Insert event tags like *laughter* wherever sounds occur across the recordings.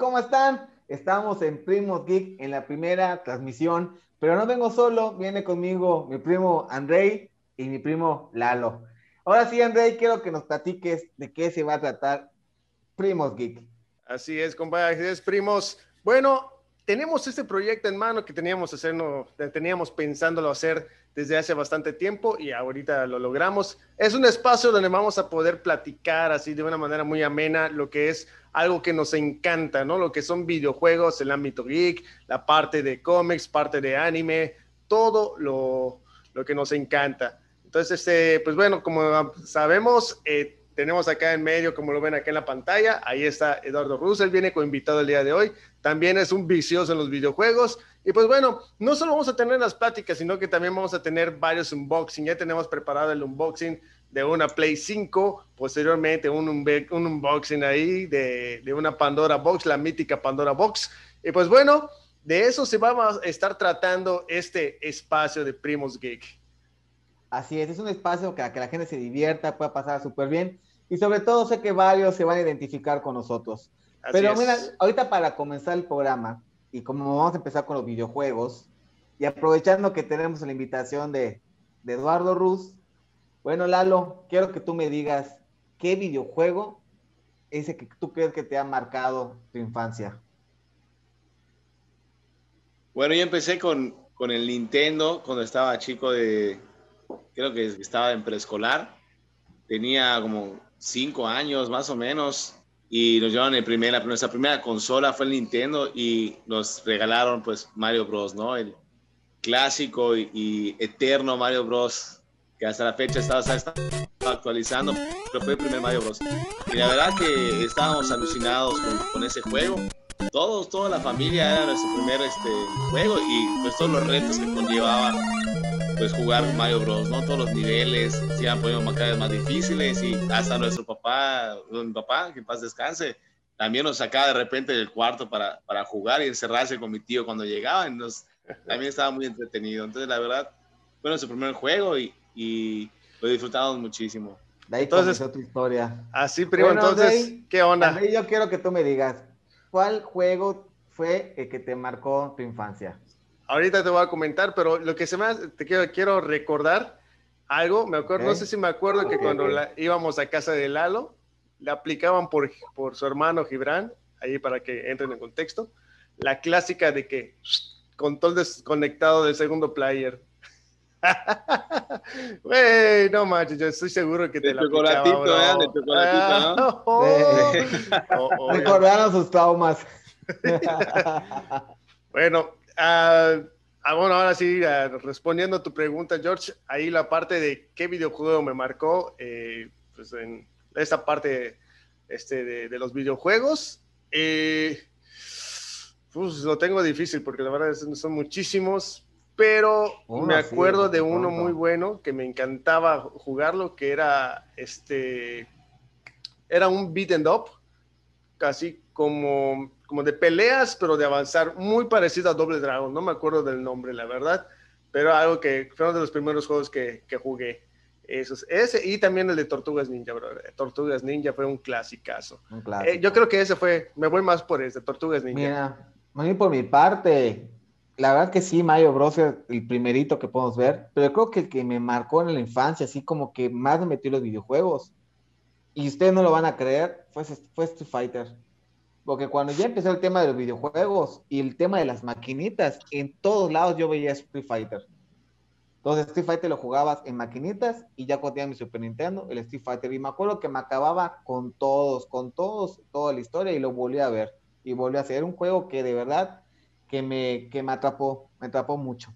¿Cómo están? Estamos en Primos Geek en la primera transmisión, pero no vengo solo, viene conmigo mi primo Andrei y mi primo Lalo. Ahora sí, Andrei, quiero que nos platiques de qué se va a tratar Primos Geek. Así es, compadres, primos. Bueno, tenemos este proyecto en mano que teníamos, hacerlo, teníamos pensándolo hacer desde hace bastante tiempo y ahorita lo logramos. Es un espacio donde vamos a poder platicar así de una manera muy amena lo que es algo que nos encanta, ¿no? Lo que son videojuegos, el ámbito geek, la parte de cómics, parte de anime, todo lo, lo que nos encanta. Entonces, este, pues bueno, como sabemos, eh, tenemos acá en medio, como lo ven acá en la pantalla, ahí está Eduardo Russell, viene como invitado el día de hoy. También es un vicioso en los videojuegos. Y pues bueno, no solo vamos a tener las pláticas, sino que también vamos a tener varios unboxing. Ya tenemos preparado el unboxing de una Play 5, posteriormente un, un unboxing ahí de, de, una Pandora Box, la mítica Pandora Box. Y pues bueno, de eso se va a estar tratando este espacio de Primos Geek. Así es, es un espacio para que la gente se divierta, pueda pasar súper bien y sobre todo sé que varios se van a identificar con nosotros. Pero mira, ahorita para comenzar el programa, y como vamos a empezar con los videojuegos, y aprovechando que tenemos la invitación de, de Eduardo Ruz, bueno, Lalo, quiero que tú me digas qué videojuego ese que tú crees que te ha marcado tu infancia. Bueno, yo empecé con, con el Nintendo cuando estaba chico de, creo que estaba en preescolar. Tenía como cinco años más o menos y nos llevaron en primera, nuestra primera consola fue el Nintendo y nos regalaron pues Mario Bros, ¿no? El clásico y, eterno Mario Bros, que hasta la fecha estaba, actualizando, pero fue el primer Mario Bros. Y la verdad que estábamos alucinados con, con ese juego. Todos, toda la familia era nuestro primer este, juego y pues todos los retos que conllevaba pues jugar Mario Bros, ¿no? Todos los niveles se iban poniendo cada vez más difíciles y hasta nuestro papá, mi papá, que en paz descanse, también nos sacaba de repente del cuarto para, para jugar y encerrarse con mi tío cuando llegaba, y nos, también estaba muy entretenido. Entonces, la verdad, fue nuestro primer juego y, y lo disfrutamos muchísimo. De ahí entonces, tu historia. Así, primo, entonces, ¿qué onda? yo quiero que tú me digas, ¿cuál juego fue el que te marcó tu infancia? Ahorita te voy a comentar, pero lo que se me hace, te quiero, quiero recordar algo, me acuerdo, no sé si me acuerdo que cuando íbamos a casa de Lalo, le aplicaban por, por su hermano Gibran, ahí para que entren en contexto, la clásica de que control desconectado del segundo player. *laughs* Güey, no manches, yo estoy seguro que te la aplicaba, ¿eh? De chocolatito, ¿no? *laughs* Oh, Recordaron sus traumas. *laughs* bueno, Ah, ah, bueno, ahora sí, ah, respondiendo a tu pregunta, George, ahí la parte de qué videojuego me marcó, eh, pues en esta parte este, de, los videojuegos, eh, pues lo tengo difícil porque la verdad son muchísimos, pero me acuerdo de uno muy bueno que me encantaba jugarlo, que era este, era un beat and up, casi como como de peleas, pero de avanzar, muy parecido a Doble Dragon, no me acuerdo del nombre, la verdad, pero algo que fue uno de los primeros juegos que, que jugué. Esos, ese y también el de Tortugas Ninja, bro. Tortugas Ninja fue un clasicazo. Un eh, yo creo que ese fue, me voy más por ese, Tortugas Ninja. Mira, por mi parte, la verdad que sí, Mario Bros. es el primerito que podemos ver, pero creo que el que me marcó en la infancia, así como que más me metió en los videojuegos, y ustedes no lo van a creer, fue, fue Street Fighter. Porque cuando ya empezó el tema de los videojuegos y el tema de las maquinitas, en todos lados yo veía Street Fighter. Entonces Street Fighter lo jugabas en maquinitas y ya cuando tenía mi Super Nintendo, el Street Fighter. Y me acuerdo que me acababa con todos, con todos, toda la historia y lo volví a ver. Y volví a hacer un juego que de verdad que me, que me atrapó, me atrapó mucho.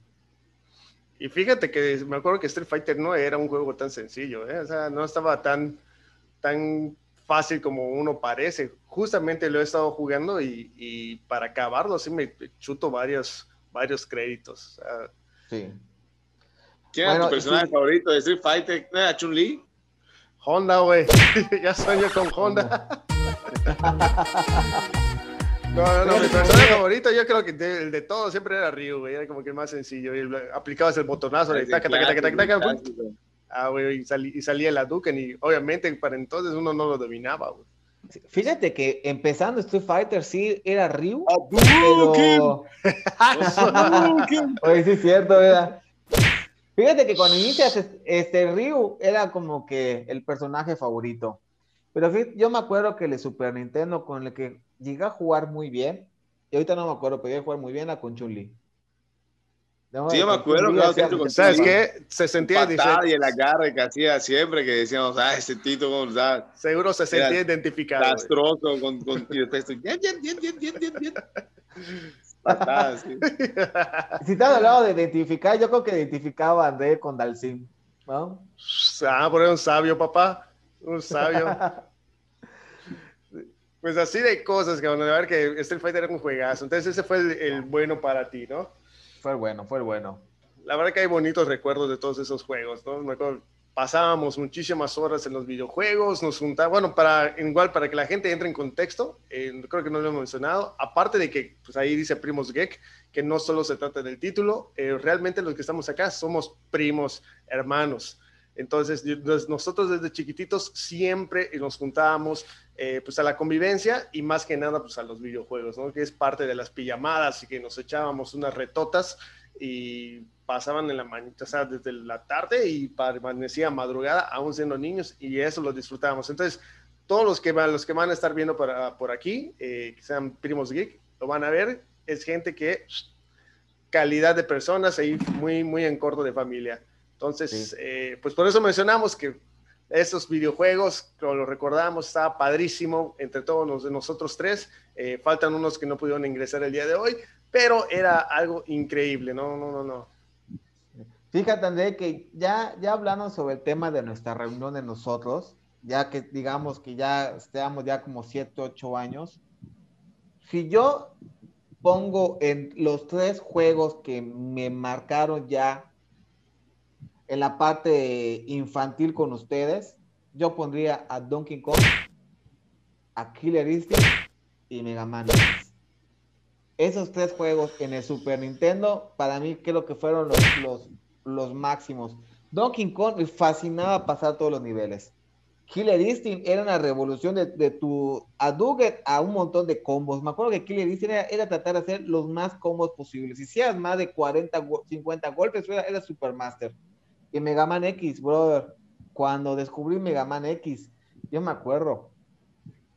Y fíjate que me acuerdo que Street Fighter no era un juego tan sencillo, ¿eh? o sea, no estaba tan, tan fácil como uno parece. Justamente lo he estado jugando y, para acabarlo sí me chuto varios, varios créditos. sí. ¿Quién es tu personaje favorito de Street Fighter? ¿Era Chun-Li? Honda, güey. *laughs* ya sueño con Honda. *laughs* No, no, no, mi personaje favorito yo creo que el de todos siempre era Ryu, güey, era como que más sencillo. aplicabas el botonazo, de taca, taca, taca, taca, Ah, güey, y, salía la Duken y obviamente para entonces uno no lo dominaba, güey. Fíjate que empezando Street Fighter sí era Ryu, pero... *laughs* Oye, sí es cierto, ¿verdad? Fíjate que cuando inicias este Ryu era como que el personaje favorito. Pero yo me acuerdo que el Super Nintendo con el que llegué a jugar muy bien, y ahorita no me acuerdo, pero llegué a jugar muy bien a con Chun-Li. Sí, yo me acuerdo, claro, ¿Sabes qué? Se sentía y el agarre que hacía siempre, que decíamos, ah, ese Tito, ¿cómo está? Seguro se sentía identificado. Castroso, con, con, y después, bien, bien, bien, bien, bien, bien, bien. *laughs* Si estás hablando de identificar, yo creo que identificaba a André con Dalsim, ¿no? Ah, por un sabio, papá. Un sabio. *laughs* pues así de cosas, que van a ver que Street Fighter era un juegazo. Entonces ese fue el, bueno para ti, ¿no? Fue bueno, fue bueno. La verdad que hay bonitos recuerdos de todos esos juegos, ¿no? Me acuerdo pasábamos muchísimas horas en los videojuegos, nos juntábamos, bueno, para, igual para que la gente entre en contexto, eh, creo que no lo hemos mencionado, aparte de que pues ahí dice Primos Geek, que no solo se trata del título, eh, realmente los que estamos acá somos primos, hermanos. Entonces, nosotros desde chiquititos siempre nos juntábamos eh, pues a la convivencia y más que nada pues a los videojuegos, ¿no? Que es parte de las pijamadas y que nos echábamos unas retotas y pasaban en la mañana, o sea, desde la tarde y permanecía madrugada, aún siendo niños, y eso lo disfrutábamos. Entonces, todos los que van, los que van a estar viendo para, por aquí, eh, que sean primos geek, lo van a ver, es gente que calidad de personas ahí muy, muy en corto de familia. Entonces, eh, pues por eso mencionamos que esos videojuegos, como lo recordamos, estaba padrísimo entre todos los nosotros tres. Eh, faltan unos que no pudieron ingresar el día de hoy, pero era algo increíble, no, no, no, no. Fíjate, André, que ya, ya hablando sobre el tema de nuestra reunión de nosotros, ya que digamos que ya estamos ya como 7, 8 años, si yo pongo en los tres juegos que me marcaron ya en la parte infantil con ustedes, yo pondría a Donkey Kong, a Killer Instinct y Mega Man. Esos tres juegos en el Super Nintendo, para mí creo que fueron los, los los máximos. Donkey Kong me fascinaba pasar todos los niveles. Killer Instinct era una revolución de, tu Aduget a un montón de combos. Me acuerdo que Killer Instinct era, tratar de hacer los más combos posibles. Si hacías más de 40, 50 golpes, era, era Supermaster. Y Mega Man X, brother. Cuando descubrí Mega Man X, yo me acuerdo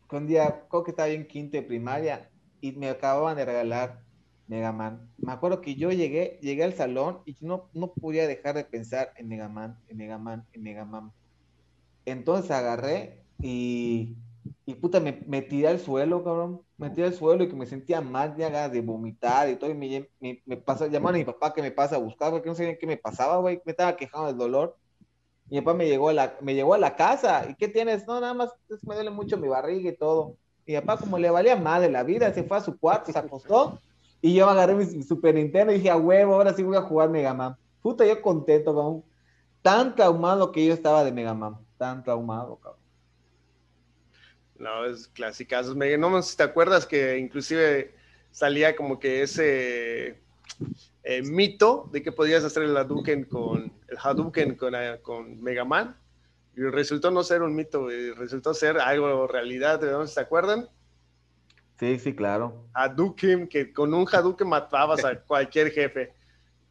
que un día, creo que estaba en quinto de primaria y me acababan de regalar Mega Man. Me acuerdo que yo llegué, llegué al salón y no, no podía dejar de pensar en Mega Man, en Mega Man, en Mega Man. Entonces agarré y, y puta, me, me, tiré al suelo, cabrón. Me tiré al suelo y que me sentía mal, ya de vomitar y todo. Y me, me, me pasa, llamaron a mi papá que me pasa a buscar porque no sabía qué me pasaba, güey. Me estaba quejando del dolor. Mi papá me llegó a la, me llegó a la casa. ¿Y qué tienes? No, nada más me duele mucho mi barriga y todo. Mi papá, como le valía mal de la vida, se fue a su cuarto, se acostó y yo agarré mi Super y dije, a huevo, ahora sí voy a jugar Mega Man. Puta, yo contento, cabrón. Tan traumado que yo estaba de Mega Man. Tan traumado, cabrón. No, es clásicas. No sé si te acuerdas que inclusive salía como que ese eh, mito de que podías hacer el Hadouken con el Hadouken con, eh, con Mega Man. Y resultó no ser un mito, resultó ser algo realidad. ¿De se acuerdan? Sí, sí, claro. Hadouken, que con un Hadouken matabas a cualquier jefe.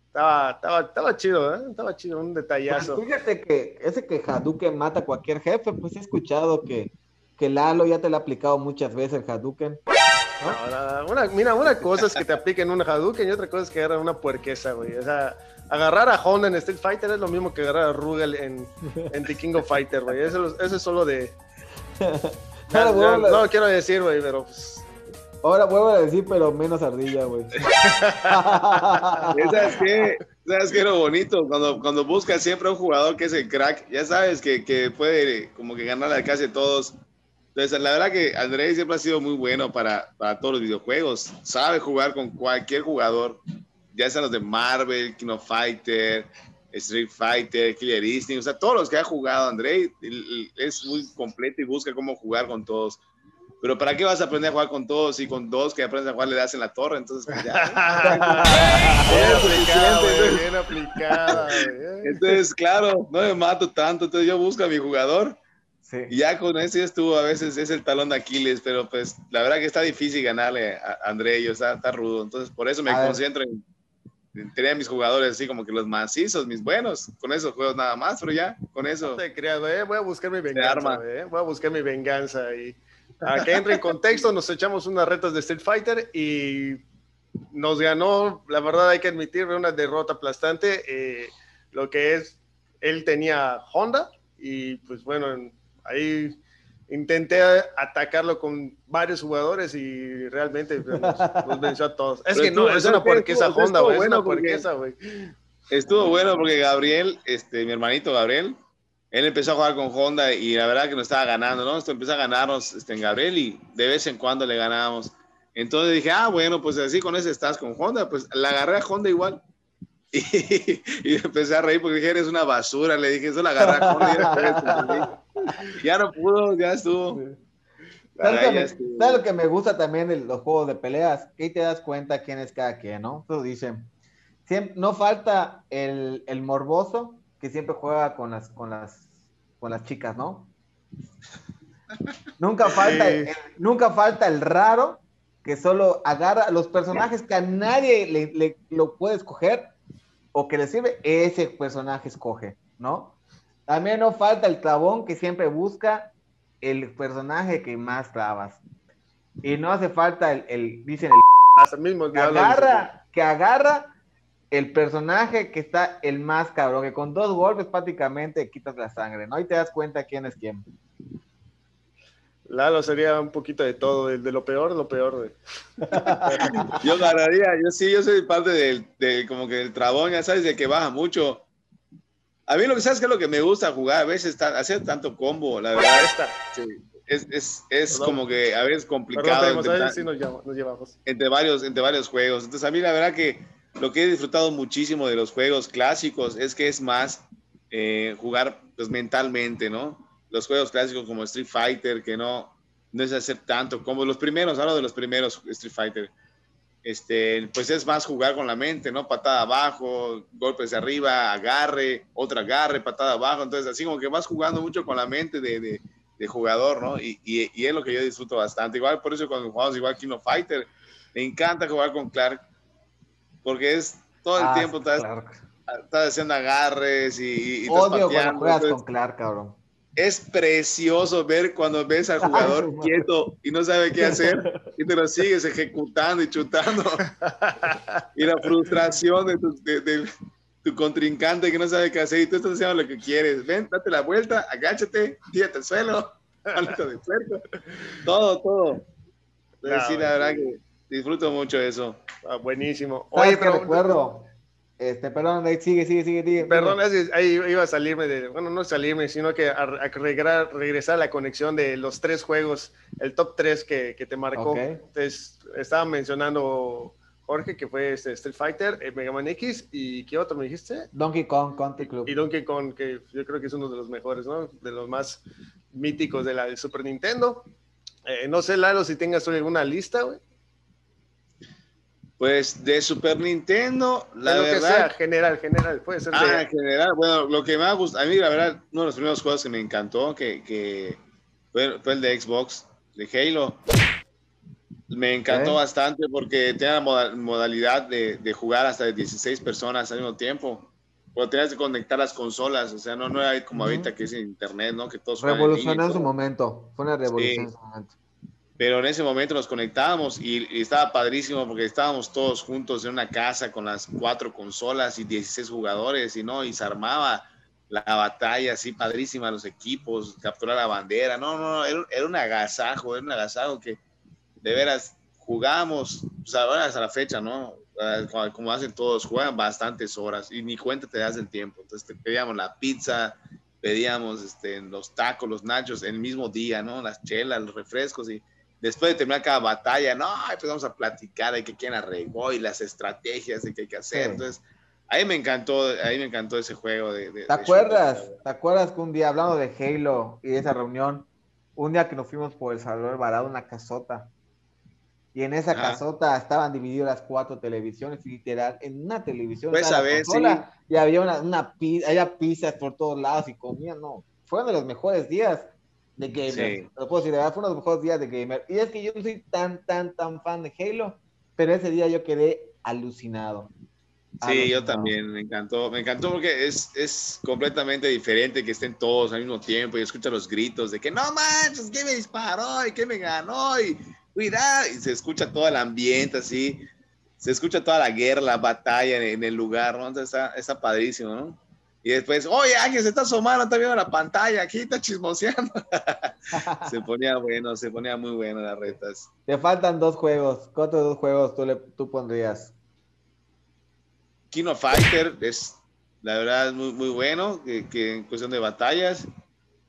Estaba, estaba, estaba chido, ¿eh? Estaba chido, un detallazo. Pues fíjate que ese que Hadouken mata a cualquier jefe, pues he escuchado que, que Lalo ya te lo ha aplicado muchas veces el Hadouken. una, mira, una cosa es que te apliquen un Hadouken y otra cosa es que agarren una puerquesa, güey. O sea, agarrar a Honda en Street Fighter es lo mismo que agarrar a Rugal en, en The King of Fighter, güey. Eso, eso, es solo de... *laughs* no, no, quiero decir, güey, pero pues, Ahora vuelvo a decir, pero menos ardilla, güey. *laughs* ¿Sabes qué? ¿Sabes qué lo bonito? Cuando, cuando buscas siempre a un jugador que es el crack, ya sabes que, que puede como que ganar a casi todos. Entonces, la verdad que Andrés siempre ha sido muy bueno para, para todos los videojuegos. Sabe jugar con cualquier jugador, ya sean los de Marvel, King of Fighter, Street Fighter, Killer Instinct, o sea, todos los que ha jugado André es muy completo y busca cómo jugar con todos. Pero ¿para qué vas a aprender a jugar con todos y con dos que aprendes a jugar le das en la torre? Entonces, pues, ya. *laughs* bien aplicado, Entonces, claro, no me mato tanto. Entonces yo busco a mi jugador. Y ya con eso estuvo, a veces es el talón de Aquiles, pero pues la verdad que está difícil ganarle a André, yo, está, está rudo. Entonces, por eso me concentro en, tener a mis jugadores así como que los macizos, mis buenos, con esos juegos nada más, pero ya, con eso. No te creas, eh, voy a buscar mi venganza, eh, voy a buscar mi venganza y a que entre en contexto, nos echamos unas retas de Street Fighter y nos ganó, la verdad hay que admitir, una derrota aplastante. Eh, lo que es, él tenía Honda y pues bueno, ahí intenté atacarlo con varios jugadores y realmente *laughs* nos, venció a todos. Es que no, es una porquesa Honda, güey, es una porquesa, güey. Estuvo bueno porque Gabriel, este, mi hermanito Gabriel, él empezó a jugar con Honda y la verdad que nos estaba ganando, ¿no? Esto empezó a ganarnos este, en Gabriel y de vez en cuando le ganábamos. Entonces dije, ah, bueno, pues así con ese estás con Honda, pues la agarré a Honda igual. *laughs* Y, empecé a reír porque dije, eres una basura. Le dije, eso la agarré a Honda. *laughs* ya no pudo, ya estuvo. ¿Sabes, lo que me gusta también de los juegos de peleas? Que ahí te das cuenta quién es cada quien, ¿no? Entonces dicen, siempre, no falta el, el, morboso que siempre juega con las, con las, con las chicas, ¿no? *laughs* nunca, falta nunca falta el raro que solo agarra los personajes que a nadie le, lo puede escoger o que le sirve, ese personaje escoge, ¿no? También no falta el trabón que siempre busca el personaje que más trabas. Y no hace falta el, dicen el mismo que agarra, que agarra el personaje que está el más cabrón, que con dos golpes prácticamente quitas la sangre, ¿no? Y te das cuenta quién es quién. Lalo sería un poquito de todo, de, lo peor, lo peor. *laughs* yo ganaría, yo sí, yo soy parte del, de, como que el trabón, ya sabes, de que baja mucho. A mí lo que sabes que es lo que me gusta jugar, a veces hacer tanto combo, la verdad. Esta, es, es, es como que a veces complicado. entre, sí nos, llevamos. Entre varios, entre varios juegos. Entonces a mí la verdad que lo que he disfrutado muchísimo de los juegos clásicos es que es más eh, jugar pues mentalmente, ¿no? los juegos clásicos como Street Fighter, que no, no es hacer tanto como los primeros, hablo de los primeros Street Fighter. Este, pues es más jugar con la mente, ¿no? Patada abajo, golpes de arriba, agarre, otra agarre, patada abajo. Entonces, así como que vas jugando mucho con la mente de, de, jugador, ¿no? Y, y, es lo que yo disfruto bastante. Igual, por eso cuando jugamos igual King of Fighter, me encanta jugar con Clark, porque es todo el ah, tiempo, estás, haciendo agarres y, y Odio cuando juegas con Clark, cabrón es precioso ver cuando ves al jugador quieto y no sabe qué hacer y te lo *laughs* sigues ejecutando y chutando. y la frustración de tu, contrincante que no sabe qué hacer y tú estás haciendo lo que quieres. Ven, date la vuelta, agáchate, tírate al suelo, *laughs* de todo, todo. sí, la verdad que disfruto mucho eso. Ah, buenísimo. Oye, pero recuerdo este, perdón, sigue, sigue, sigue, sigue. Perdón, ahí iba a salirme de, bueno, no salirme, sino que a, regresar, a la conexión de los tres juegos, el top tres que, que te marcó. Entonces, estaba mencionando Jorge, que fue este Street Fighter, eh, Mega Man X, y ¿qué otro me dijiste? Donkey Kong Country Club. Y Donkey Kong, que yo creo que es uno de los mejores, ¿no? De los más míticos de la de Super Nintendo. Eh, no sé, Lalo, si tengas alguna lista, güey. Pues de Super Nintendo, la verdad. general, general, puede ser. Ah, en general, bueno, lo que me ha gustado, a mí la verdad, uno de los primeros juegos que me encantó, que, que fue, el de Xbox, de Halo. Me encantó bastante porque tenía la modalidad de, de, jugar hasta de 16 personas al mismo tiempo. Pero tenías que conectar las consolas, o sea, no, no era como ahorita que es internet, ¿no? Que todos Revolucionó en su momento, fue una revolución en su momento pero en ese momento nos conectábamos y, estaba padrísimo porque estábamos todos juntos en una casa con las cuatro consolas y 16 jugadores y no, y se armaba la batalla así padrísima, los equipos, capturar la bandera, no, no, era, era un agasajo, era un agasajo que de veras jugamos, pues ahora hasta la fecha, ¿no? Ah, como hacen todos, juegan bastantes horas y ni cuenta te das el tiempo. Entonces pedíamos la pizza, pedíamos este, los tacos, los nachos el mismo día, ¿no? Las chelas, los refrescos y después de terminar cada batalla, no, empezamos a platicar de que quién arregó y las estrategias de qué hay que hacer. Entonces, ahí me encantó, ahí me encantó ese juego de... ¿Te acuerdas? ¿Te acuerdas que un día, hablando de Halo y de esa reunión, un día que nos fuimos por El Salvador Varado, una casota, y en esa casota estaban divididas las cuatro televisiones, literal, en una televisión. Pues a ver, sí. Y había una, una había pizzas por todos lados y comían, no. Fueron de los mejores días de gamer. Lo puedo decir, de verdad fue uno de los mejores días de gamer. Y es que yo no soy tan, tan, tan fan de Halo, pero ese día yo quedé alucinado. Sí, yo también, me encantó, me encantó porque es, es completamente diferente que estén todos al mismo tiempo y escucha los gritos de que no manches, que me disparó y que me ganó y cuidado, y se escucha todo el ambiente así, se escucha toda la guerra, la batalla en, el lugar, ¿no? Entonces está, está padrísimo, ¿no? Y después, oye, Ángel, se está asomando, está viendo la pantalla, aquí está chismoseando. *laughs* se ponía bueno, se ponía muy bueno las retas. Te faltan dos juegos. ¿Cuántos dos juegos tú, le, tú pondrías? Kino Fighter es, la verdad, muy, muy bueno, que, en cuestión de batallas.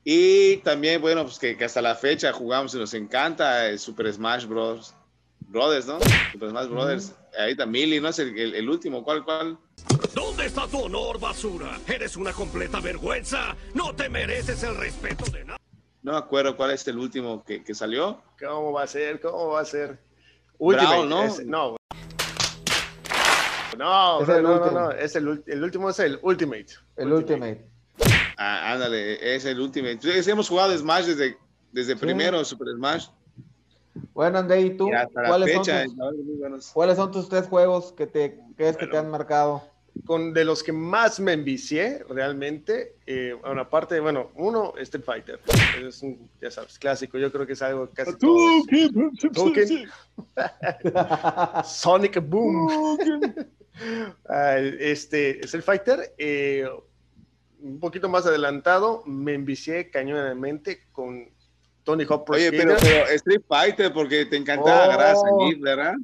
Y también, bueno, pues que, hasta la fecha jugamos y nos encanta el Super Smash Bros. Brothers, ¿no? Super Smash Brothers. Ahí está Millie, ¿no? Es el, el último. ¿Cuál, cuál? ¿Dónde está tu honor, basura? Eres una completa vergüenza. No te mereces el respeto de nadie. No me acuerdo cuál es el último que, que salió. ¿Cómo va a ser? ¿Cómo va a ser? Último, ¿no? no. No, no, no, no, es el, el, último es el Ultimate. El Ultimate. Ah, ándale, es el Ultimate. hemos jugado Smash desde, desde primero, Super Smash. Bueno, André, ¿y tú? ¿Cuáles, son tus, ¿Cuáles son tus tres juegos que te crees que te han marcado? Con de los que más me envicié realmente, eh, bueno, aparte, bueno, uno, Street Fighter. Es un, ya sabes, clásico. Yo creo que es algo casi todos. *laughs* Sonic Boom. *laughs* Este, Street Fighter, eh, un poquito más adelantado, me envicié cañonamente con Tony Hawk Oye, pero, pero, Street Fighter, porque te encantaba oh. grasa, ¿verdad?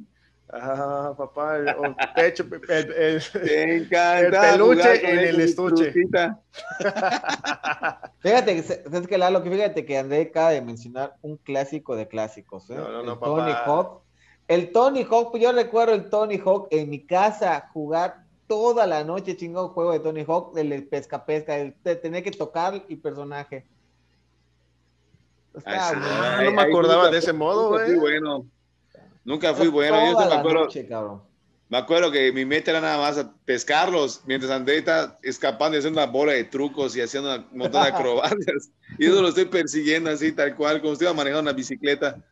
Ah, papá, el, pecho, el, el, el peluche en el estuche. *laughs* fíjate, es que Lalo, que fíjate que André acaba de mencionar un clásico de clásicos, ¿eh? No, no, no, el Tony Hawk. El Tony Hawk, yo recuerdo el Tony Hawk en mi casa jugar toda la noche chingón juego de Tony Hawk, el pesca pesca, el de tener que tocar y personaje. No me acordaba de ese modo, güey. bueno. Nunca fui bueno. Yo me acuerdo, me acuerdo que mi meta era nada más pescarlos mientras André está escapando y haciendo una bola de trucos y haciendo un montón de *laughs* acrobacias. y eso lo estoy persiguiendo así, tal cual, como si iba manejando una bicicleta.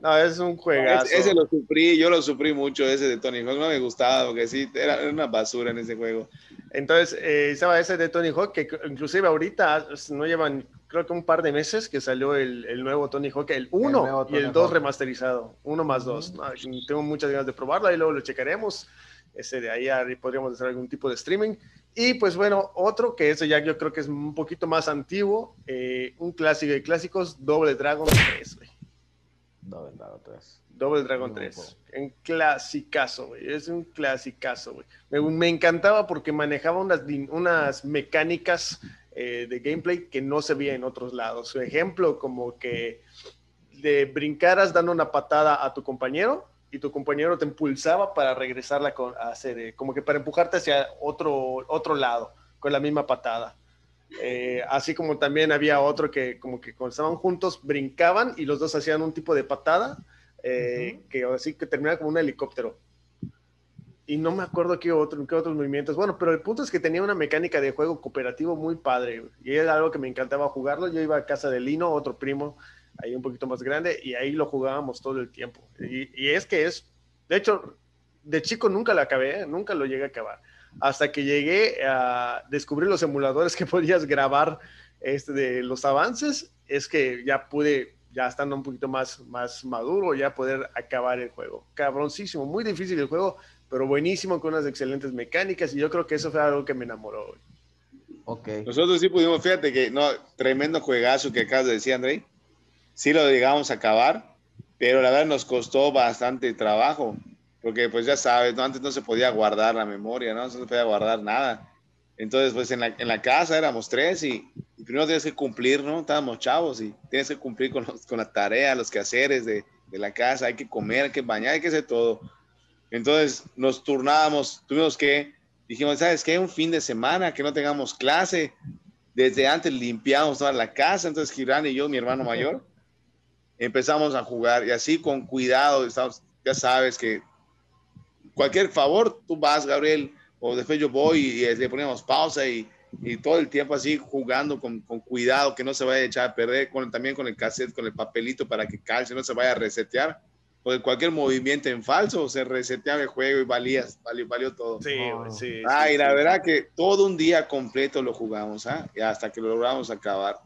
No, es un juegazo. Ese, lo sufrí, yo lo sufrí mucho, ese de Tony Hawk. No me gustaba porque sí, era, una basura en ese juego. Entonces, eh, estaba ese de Tony Hawk que inclusive ahorita no llevan creo que un par de meses que salió el, el nuevo Tony Hawk, el 1 y el 2 remasterizado, 1 más 2. tengo muchas ganas de probarlo y luego lo checaremos. Ese de ahí podríamos hacer algún tipo de streaming. Y pues bueno, otro que ese ya yo creo que es un poquito más antiguo, eh, un clásico de clásicos, Double Dragon 3, Double Dragon 3. Double Dragon 3. Un clasicazo, güey. Es un clasicazo, güey. Me, me, encantaba porque manejaba unas, unas mecánicas eh, de gameplay que no se veía en otros lados. Su ejemplo, como que de brincaras dando una patada a tu compañero y tu compañero te impulsaba para regresarla a hacer, eh, como que para empujarte hacia otro, otro lado con la misma patada. Eh, así como también había otro que como que cuando estaban juntos brincaban y los dos hacían un tipo de patada que así que terminaba como un helicóptero y no me acuerdo qué, otro, qué otros movimientos. Bueno, pero el punto es que tenía una mecánica de juego cooperativo muy padre y era algo que me encantaba jugarlo. Yo iba a casa de Lino, otro primo, ahí un poquito más grande, y ahí lo jugábamos todo el tiempo. Y, es que es, de hecho, de chico nunca lo acabé, nunca lo llegué a acabar. Hasta que llegué a descubrir los emuladores que *laughs* podías grabar este, de los avances, es que ya pude ya estando un poquito más, más maduro, ya poder acabar el juego. Cabroncísimo, muy difícil el juego, pero buenísimo, con unas excelentes mecánicas, y yo creo que eso fue algo que me enamoró. Ok. Nosotros sí pudimos, fíjate que, no, tremendo juegazo que acabas de decir, André. Sí lo llegamos a acabar, pero la verdad nos costó bastante trabajo, porque pues ya sabes, ¿no? antes no se podía guardar la memoria, ¿no? No se podía guardar nada. Entonces, pues en la, en la casa éramos tres y, primero tienes que cumplir, ¿no? Estábamos chavos y tienes que cumplir con, con la tarea, los quehaceres de, de la casa, hay que comer, hay que bañar, hay que hacer todo. Entonces nos turnábamos, tuvimos que, dijimos, ¿sabes qué? Un fin de semana que no tengamos clase. Desde antes limpiamos toda la casa, entonces Girán y yo, mi hermano mayor, empezamos a jugar y así con cuidado, estamos, ya sabes que cualquier favor, tú vas, Gabriel, o después yo voy y, le poníamos pausa y, y todo el tiempo así jugando con, con, cuidado, que no se vaya a echar a perder, con, también con el cassette, con el papelito para que calce, no se vaya a resetear, porque cualquier movimiento en falso se reseteaba el juego y valía, valió, valió todo. Sí, sí. Ah, y la verdad que todo un día completo lo jugamos, ¿ah? Y hasta que lo logramos acabar.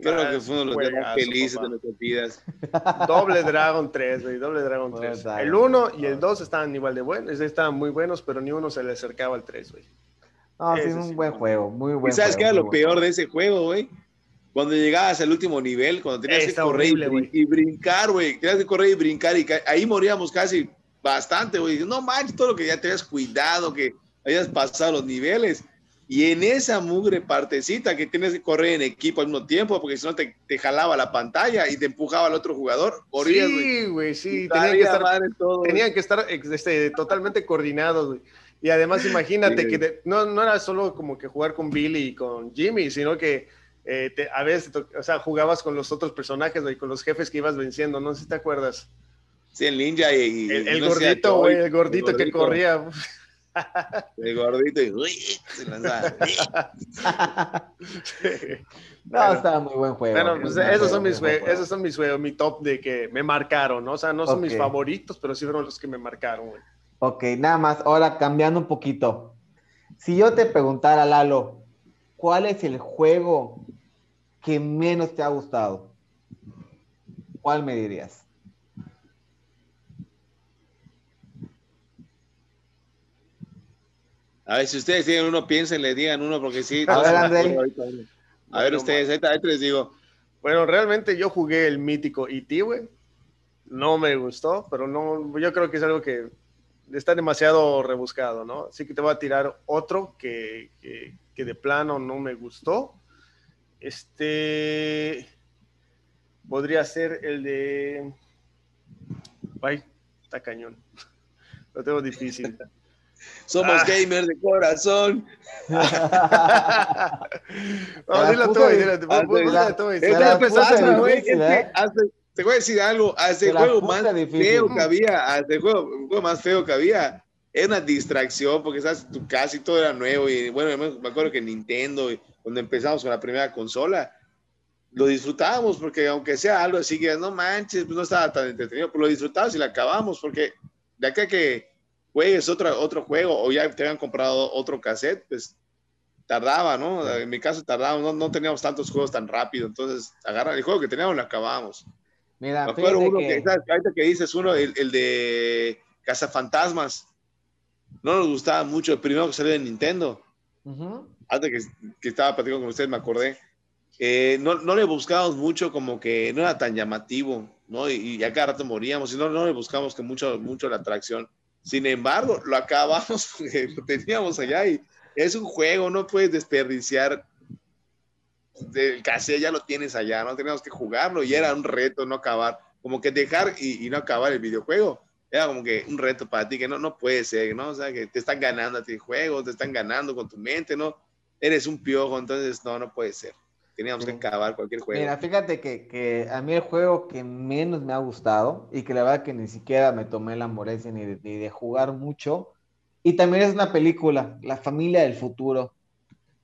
Creo ah, que fue uno de los días más felices de nuestras vidas. *laughs* Doble Dragon 3, güey, Doble Dragon 3. el 1 y el 2 estaban igual de buenos, estaban muy buenos, pero ni uno se le acercaba al 3, güey. No, sí, es un buen juego, muy buen ¿Y sabes qué era lo peor de ese juego, güey? Cuando llegabas al último nivel, cuando tenías que correr y, brincar, güey. Tenías que correr y brincar y ahí moríamos casi bastante, güey. No manches, todo lo que ya te habías cuidado, que habías pasado los niveles. Y en esa mugre partecita que tienes que correr en equipo al mismo tiempo, porque si no te, te, jalaba la pantalla y te empujaba al otro jugador. sí, güey, sí. Tenían que, estar, tenían que estar este, totalmente coordinados, güey. Y además, imagínate que no, no, era solo como que jugar con Billy y con Jimmy, sino que eh, a veces, o sea, jugabas con los otros personajes, güey, con los jefes que ibas venciendo, no sé si te acuerdas. Sí, el ninja y... El, gordito, güey, el gordito que corría. El gordito y *laughs* No, estaba muy buen juego. Bueno, pues esos, son mis juegos, esos son mis juegos, mi top de que me marcaron, ¿no? O sea, no son mis favoritos, pero sí fueron los que me marcaron, güey. Ok, nada más, ahora cambiando un poquito. Si yo te preguntara, Lalo, ¿cuál es el juego que menos te ha gustado? ¿Cuál me dirías? A ver, si ustedes tienen uno, piensen, le digan uno, porque sí. A ver, André. A ver, ustedes, ahí les digo. Bueno, realmente yo jugué el mítico E.T., güey. No me gustó, pero no, yo creo que es algo que está demasiado rebuscado, ¿no? Así que te voy a tirar otro que, que, de plano no me gustó. Este podría ser el de. Ay, está cañón. Lo tengo difícil. Somos ah. gamers de corazón. *laughs* no, dilo tú, dilo tú. Te voy a decir algo, hace el juego más feo que había, hace el juego, más feo que había, era una distracción porque sabes, tu casa y todo era nuevo y bueno, me acuerdo que Nintendo, cuando empezamos con la primera consola, lo disfrutábamos porque aunque sea algo así que no manches, pues no estaba tan entretenido, pero lo disfrutábamos y lo acabamos porque de acá que juegues otro, otro juego o ya te habían comprado otro cassette, pues tardaba, ¿no? En mi caso tardaba, no, no teníamos tantos juegos tan rápido, entonces agarra el juego que teníamos lo acabamos. Mira, Me acuerdo uno que, ahorita que dices uno, el, el de Cazafantasmas. No nos gustaba mucho el primero que salió de Nintendo. Antes que, que, estaba platicando con ustedes, me acordé. Eh, no, no, le buscábamos mucho, como que no era tan llamativo, ¿no? Y, y a cada rato moríamos, y no, no le buscamos que mucho, mucho la atracción. Sin embargo, lo acabamos porque *laughs* lo teníamos allá y es un juego, no puedes desperdiciar del cassette ya lo tienes allá, no teníamos que jugarlo y era un reto no acabar, como que dejar y, no acabar el videojuego. Era como que un reto para ti que no, no puede ser, ¿no? O sea, que te están ganando a ti juegos, te están ganando con tu mente, ¿no? Eres un piojo, entonces no, no puede ser. Teníamos que acabar cualquier juego. Mira, fíjate que, que, a mí el juego que menos me ha gustado y que la verdad que ni siquiera me tomé la molestia ni de, ni de jugar mucho, y también es una película, La familia del futuro.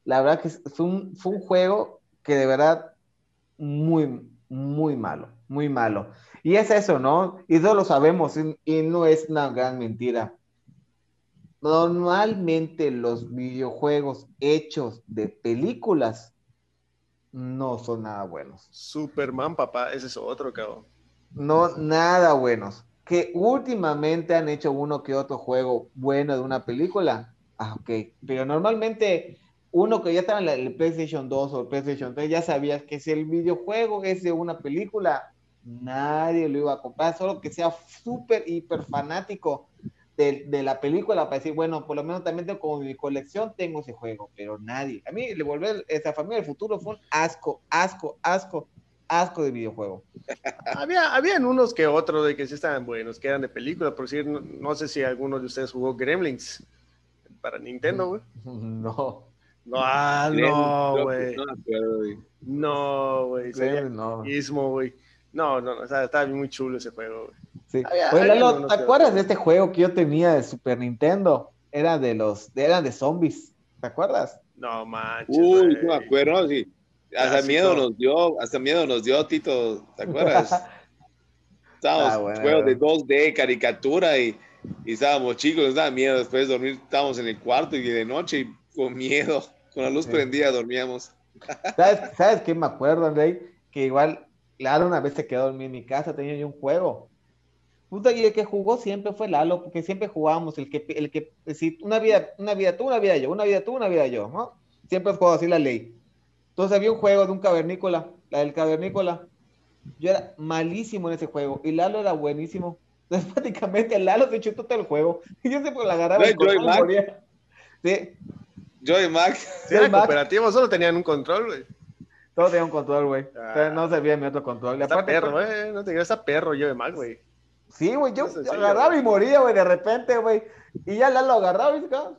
La verdad que fue un, fue un juego que de verdad muy, muy malo, muy malo. Y es eso, ¿no? Y eso lo sabemos y, no es una gran mentira. Normalmente los videojuegos hechos de películas no son nada buenos. Superman, papá, ese es otro, cabrón. No, nada buenos. Que últimamente han hecho uno que otro juego bueno de una película. Ah, ok. Pero normalmente uno que ya estaba en el PlayStation 2 o el PlayStation 3, ya sabías que si el videojuego es de una película, nadie lo iba a comprar, solo que sea súper, hiper fanático de, de, la película para decir, bueno, por lo menos también tengo como mi colección, tengo ese juego, pero nadie. A mí le volver esa familia del futuro fue un asco, asco, asco, asco de videojuego. *laughs* Había, habían unos que otros de que sí estaban buenos, que eran de película, por decir, no, no sé si alguno de ustedes jugó Gremlins para Nintendo, güey. *laughs* No. No, ah, no, güey. No, güey. No, güey. No, no, o sea, estaba muy chulo ese juego, güey. Sí. ¿te acuerdas de este juego que yo tenía de Super Nintendo? Era de los, eran de zombies, ¿te acuerdas? No manches. Uy, no me acuerdo, sí. Hasta Clásico. miedo nos dio, hasta miedo nos dio, Tito, ¿te acuerdas? *laughs* Estábamos Ah, bueno, juegos de bueno. 2D, caricatura y, y estábamos chicos, nos daba miedo después de dormir, estábamos en el cuarto y de noche y con miedo, con la luz Sí. prendida dormíamos. ¿Sabes, ¿Sabes qué me acuerdo, Andrei? Que igual, Lalo una vez se quedó a dormir en mi casa, tenía yo un juego. Puta, y el que jugó siempre fue Lalo, porque siempre jugábamos, el que, el que, si una vida, una vida tú, una vida yo, una vida tú, una vida yo, ¿no? Siempre has jugado así la ley. Entonces había un juego de un cavernícola, la del cavernícola. Yo era malísimo en ese juego, y Lalo era buenísimo. *laughs* Entonces prácticamente Lalo se chutó todo el juego, y yo siempre la agarraba ¿No y. Sí, Yo y Mac, Si era Mac. cooperativo, solo tenían un control, güey. Todo tenía un control, güey. Ah. No servía mi otro control. Está aparte, perro, güey. No te digas, está perro yo de mal, güey. Sí, güey, yo, yo sí, agarraba y moría, güey, de repente, güey. Y ya Lalo agarraba quedaba.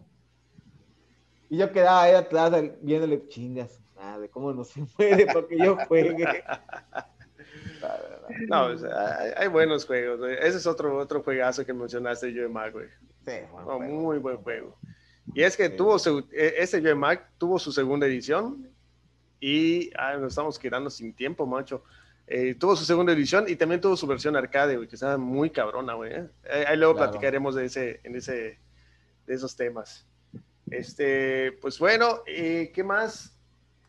Y yo quedaba ahí atrás viéndole chingas. Madre, ¿cómo no se muere? Porque yo juegue. *laughs* No, o sea, hay, hay buenos juegos, güey. Ese es otro, otro juegazo que mencionaste, yo de Mac, güey. Sí, buen No, muy buen juego. Y es que Sí. tuvo su, e- ese Joy Mac tuvo su segunda edición y ah, nos estamos quedando sin tiempo, macho. Eh, tuvo su segunda edición y también tuvo su versión arcade, güey, que estaba muy cabrona, güey. ¿eh? Ahí, ahí luego Claro. platicaremos de ese, en ese, de esos temas. Este, pues bueno, eh, ¿qué más?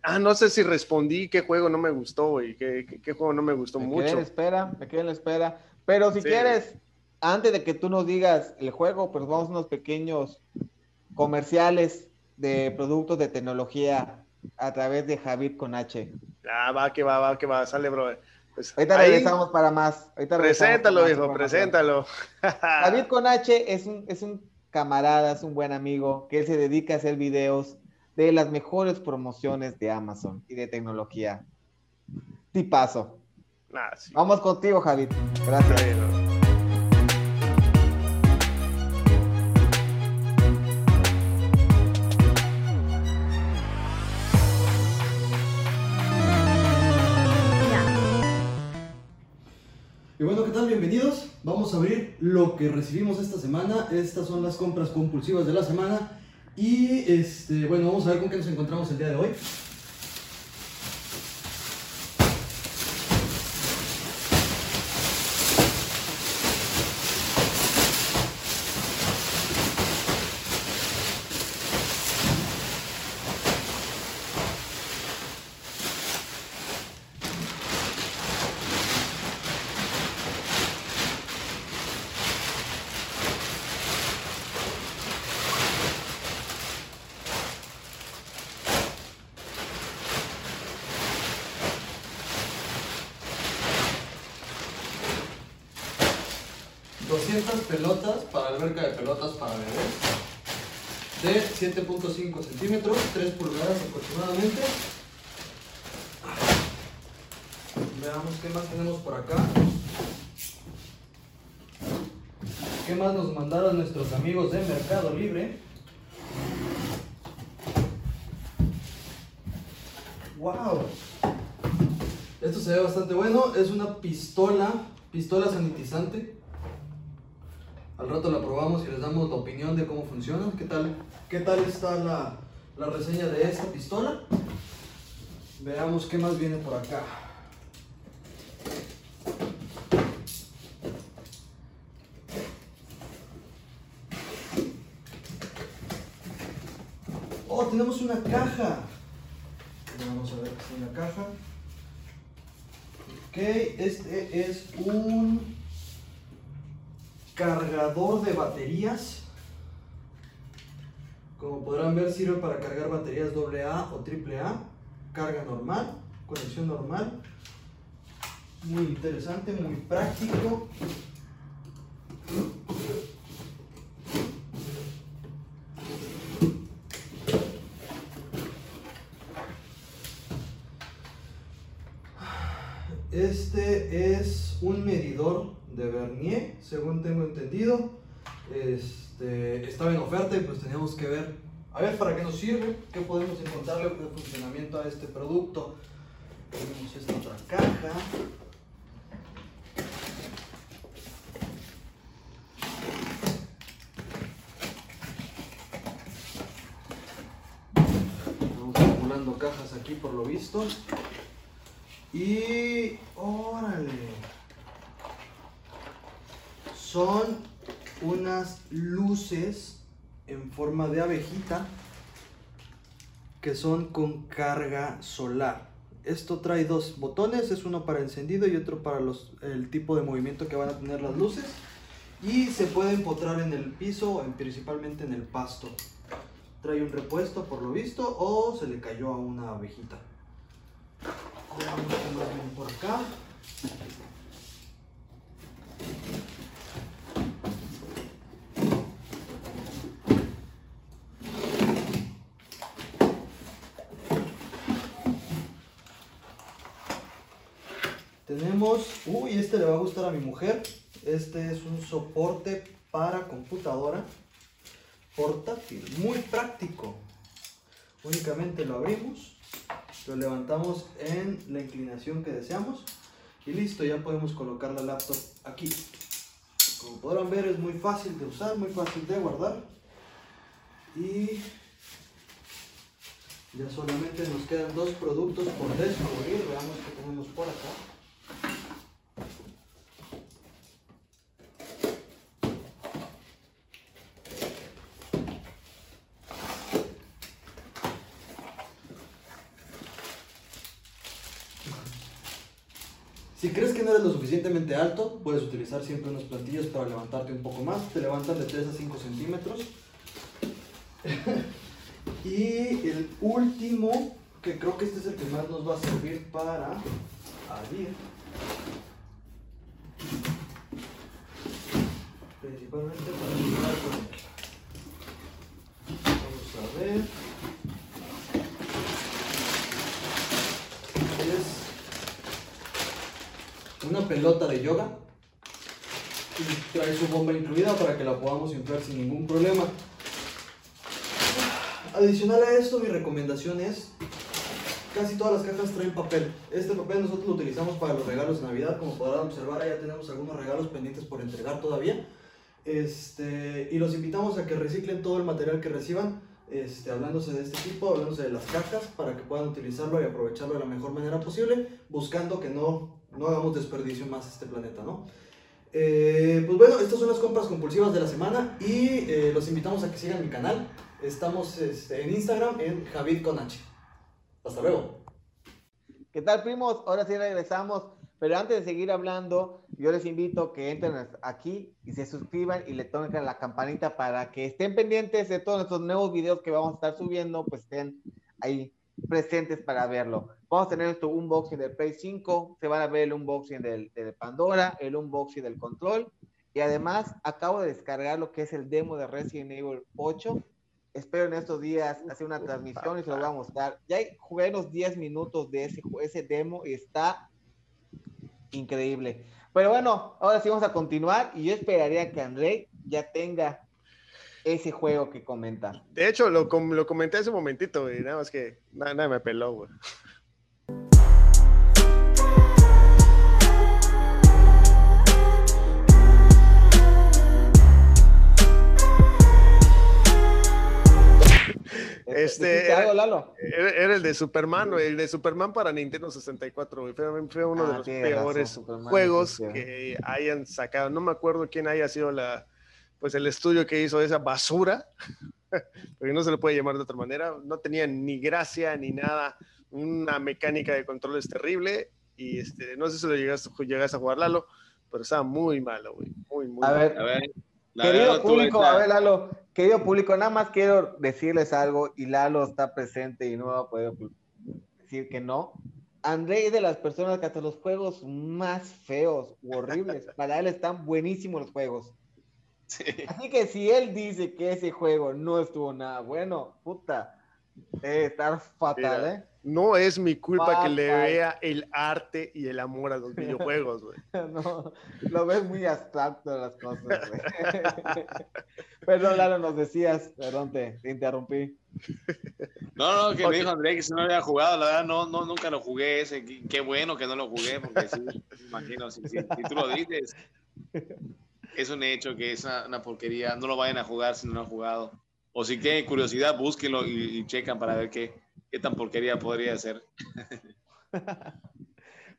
Ah, no sé si respondí qué juego no me gustó, güey. ¿Qué, qué, qué juego no me gustó Me quedé mucho? en espera, me quedé en espera. Pero si Sí. quieres, antes de que tú nos digas el juego, pues vamos a unos pequeños comerciales de productos de tecnología a través de Javid con H. Ah, va, que va, va, que va. Sale, bro. Pues, Ahorita ahí, regresamos para más. Ahorita Preséntalo, para viejo, preséntalo. *laughs* David con H es un, es un camarada, es un buen amigo, que él se dedica a hacer videos de las mejores promociones de Amazon y de tecnología. Tipazo. Nah, sí. Vamos contigo, Javid. Gracias. Bueno. Bienvenidos. Vamos a abrir lo que recibimos esta semana. Estas son las compras compulsivas de la semana. Y este, bueno, vamos a ver con qué nos encontramos el día de hoy. ...200 pelotas para alberca de pelotas para bebés... ...de 7.5 centímetros... ...3 pulgadas aproximadamente... Veamos qué más tenemos por acá... ¿Qué más nos mandaron nuestros amigos de Mercado Libre? ¡Wow! Esto se ve bastante bueno. Es una pistola, pistola sanitizante. Al rato la probamos y les damos la opinión de cómo funciona. ¿Qué tal, qué tal está la, la reseña de esta pistola? Veamos qué más viene por acá. Oh, tenemos una caja. Vamos a ver qué es una caja. Ok, este es un cargador de baterías. Como podrán ver, sirve para cargar baterías AA o AAA. Carga normal, conexión normal. Muy interesante, muy práctico. Este es un medidor de Vernier, según tengo entendido. Este, estaba en oferta y pues teníamos que ver, a ver para qué nos sirve, qué podemos encontrarle de funcionamiento a este producto. Tenemos esta otra caja. comprando cajas aquí por lo visto. Y órale. Son unas luces en forma de abejita que son con carga solar. Esto trae dos botones, es uno para encendido y otro para los, el tipo de movimiento que van a tener las luces. Y se puede empotrar en el piso, en, principalmente en el pasto. Trae un repuesto por lo visto o se le cayó a una abejita. Veamos por acá. Tenemos, uy, este le va a gustar a mi mujer. Este es un soporte para computadora portátil, muy práctico. Únicamente lo abrimos, lo levantamos en la inclinación que deseamos y listo, ya podemos colocar la laptop aquí. Como podrán ver es muy fácil de usar, muy fácil de guardar y ya solamente nos quedan dos productos por descubrir, veamos qué tenemos por acá. Si crees que no eres lo alto, puedes utilizar siempre unos plantillos para levantarte un poco más. Te levantan de 3 a 5 centímetros. *laughs* y el último, que creo que este es el que más nos va a servir para abrir. Principalmente para ayudar con Vamos a ver. Es una pelota yoga y trae su bomba incluida para que la podamos inflar sin ningún problema. Adicional a esto, mi recomendación es, casi todas las cajas traen papel. Este papel nosotros lo utilizamos para los regalos de Navidad, como podrán observar, ya tenemos algunos regalos pendientes por entregar todavía. Este, y los invitamos a que reciclen todo el material que reciban, este, hablándose de este tipo, hablándose de las cajas, para que puedan utilizarlo y aprovecharlo de la mejor manera posible, buscando que no, no hagamos desperdicio más a este planeta, ¿no? Eh, pues bueno, estas son las compras compulsivas de la semana y eh, los invitamos a que sigan mi canal. Estamos este, en Instagram en Javid con H. Hasta luego. ¿Qué tal, primos? Ahora sí regresamos. Pero antes de seguir hablando, yo les invito que entren aquí y se suscriban y le toquen la campanita para que estén pendientes de todos nuestros nuevos videos que vamos a estar subiendo, pues estén ahí presentes para verlo. Vamos a tener nuestro unboxing del Play 5, se van a ver el unboxing del, del Pandora, el unboxing del control y además acabo de descargar lo que es el demo de Resident Evil 8 espero en estos días hacer una transmisión y se lo voy a mostrar. Ya jugué unos 10 minutos de ese, ese demo y está increíble. Pero bueno, ahora sí vamos a continuar y yo esperaría que André ya tenga ese juego que comenta. De hecho, lo, com- lo comenté hace un momentito, güey. Nada más que nada, nada me peló, güey. Este, ¿Dijiste algo, Lalo? Era, era el de Superman, el de Superman para Nintendo 64, güey. Fue, fue uno de Ah, los peores razón, juegos sí, sí. que hayan sacado. No me acuerdo quién haya sido la, pues el estudio que hizo esa basura, *laughs* porque no se le puede llamar de otra manera. No tenía ni gracia ni nada, una mecánica de controles terrible. Y este, no sé si lo llegaste, llegaste a jugar, Lalo, pero estaba muy malo, güey. Muy, muy A malo. ver, A ver, la Querido verdad, público, a ver, Lalo, querido público, nada más quiero decirles algo y Lalo está presente y no va a poder decir que no. André es de las personas que hasta los juegos más feos u horribles, *laughs* para él están buenísimos los juegos. Sí. Así que si él dice que ese juego no estuvo nada bueno, puta, debe estar fatal, Mira. ¿eh? No es mi culpa que le vea el arte y el amor a los *laughs* videojuegos, güey. No, lo ves muy abstracto las cosas, güey. *laughs* Perdón, Lalo, nos decías, perdón, te, te interrumpí. No, no, que Ok. me dijo André que si no había jugado, la verdad, no, no, nunca lo jugué ese. Qué qué bueno que no lo jugué, porque sí, me imagino, si, si- si tú lo dices, es un hecho que es una, una porquería. No lo vayan a jugar si no lo han jugado. O si tienen curiosidad, búsquenlo y, y checan para ver qué, qué tan porquería podría ser. *laughs*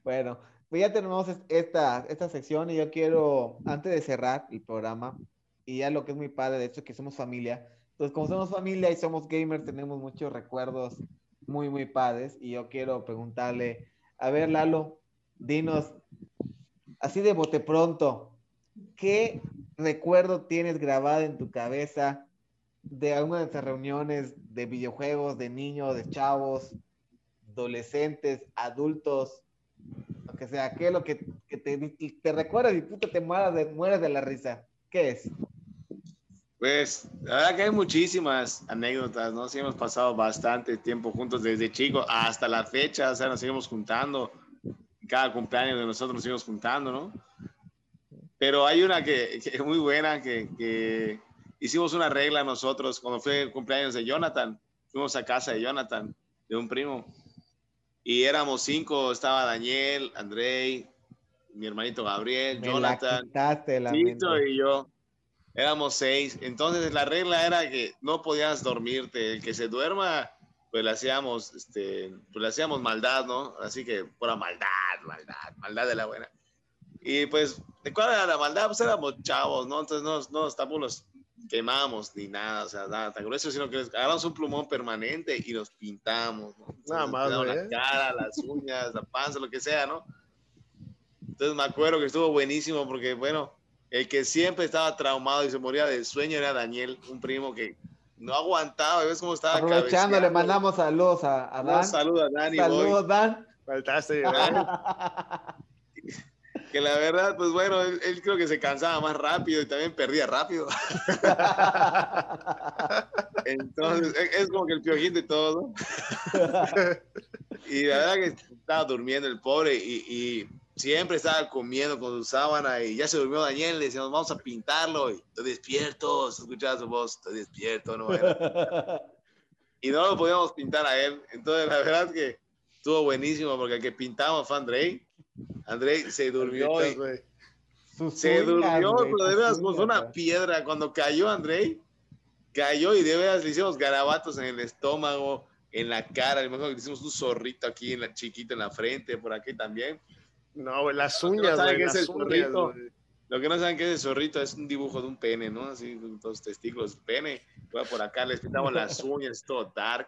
bueno, pues ya tenemos esta, esta sección y yo quiero, antes de cerrar el programa, y ya lo que es muy padre, de hecho, que somos familia. Entonces, como somos familia y somos gamers, tenemos muchos recuerdos muy, muy padres. Y yo quiero preguntarle, a ver, Lalo, dinos, así de bote pronto, ¿qué recuerdo tienes grabado en tu cabeza de alguna de estas reuniones de videojuegos, de niños, de chavos, adolescentes, adultos, lo que sea, ¿qué es lo que, te, te recuerdas y puta te mueres de, mueres de la risa? ¿Qué es? Pues, la verdad que hay muchísimas anécdotas, ¿no? Sí, hemos pasado bastante tiempo juntos desde chico hasta la fecha, o sea, nos seguimos juntando. Cada cumpleaños de nosotros nos seguimos juntando, ¿no? Pero hay una que, es muy buena, que, que, hicimos una regla nosotros cuando fue el cumpleaños de Jonathan. Fuimos a casa de Jonathan, de un primo. Y éramos cinco, estaba Daniel, Andrei, mi hermanito Gabriel, Jonathan, Tito y yo éramos seis. Entonces la regla era que no podías dormirte. El que se duerma, pues le hacíamos, este, pues le hacíamos maldad, ¿no? Así que pura maldad, maldad, maldad de la buena. Y pues, ¿de cuál era la maldad? Pues éramos chavos, ¿no? Entonces no, no tampoco los quemamos ni nada, o sea, nada tan grueso, sino que agarramos un plumón permanente y nos pintamos, ¿no? nada más, ¿no? La cara, las uñas, la panza, lo que sea, ¿no? Entonces me acuerdo que estuvo buenísimo porque, bueno, el que siempre estaba traumado y se moría del sueño era Daniel, un primo que no aguantaba, ves cómo estaba Aprovechando, le mandamos saludos a, Dan. saludos a Dani. Saludos, Dan. Faltaste, *laughs* que la verdad, pues bueno, él, creo que se cansaba más rápido y también perdía rápido. *laughs* Entonces, es, como que el piojín de todo. y la verdad que estaba durmiendo el pobre y siempre estaba comiendo con su sábana y ya se durmió Daniel, le decíamos, vamos a pintarlo, y estoy despierto, se escuchaba su voz, estoy despierto, no Y no lo podíamos pintar a él, entonces la verdad que estuvo buenísimo, porque el que pintamos fue Andrei, Andrei se durmió y... Se durmió, pero de veras fue una piedra. Cuando cayó Andrei, cayó y de veras le hicimos garabatos en el estómago, en la cara. Le hicimos un zorrito aquí en la chiquita en la frente, por aquí también. No, las uñas, güey, las es uñas, Lo que no saben que es el zorrito es un dibujo de un pene, ¿no? Así, los testículos, pene. por acá, les pintamos las uñas, todo dark.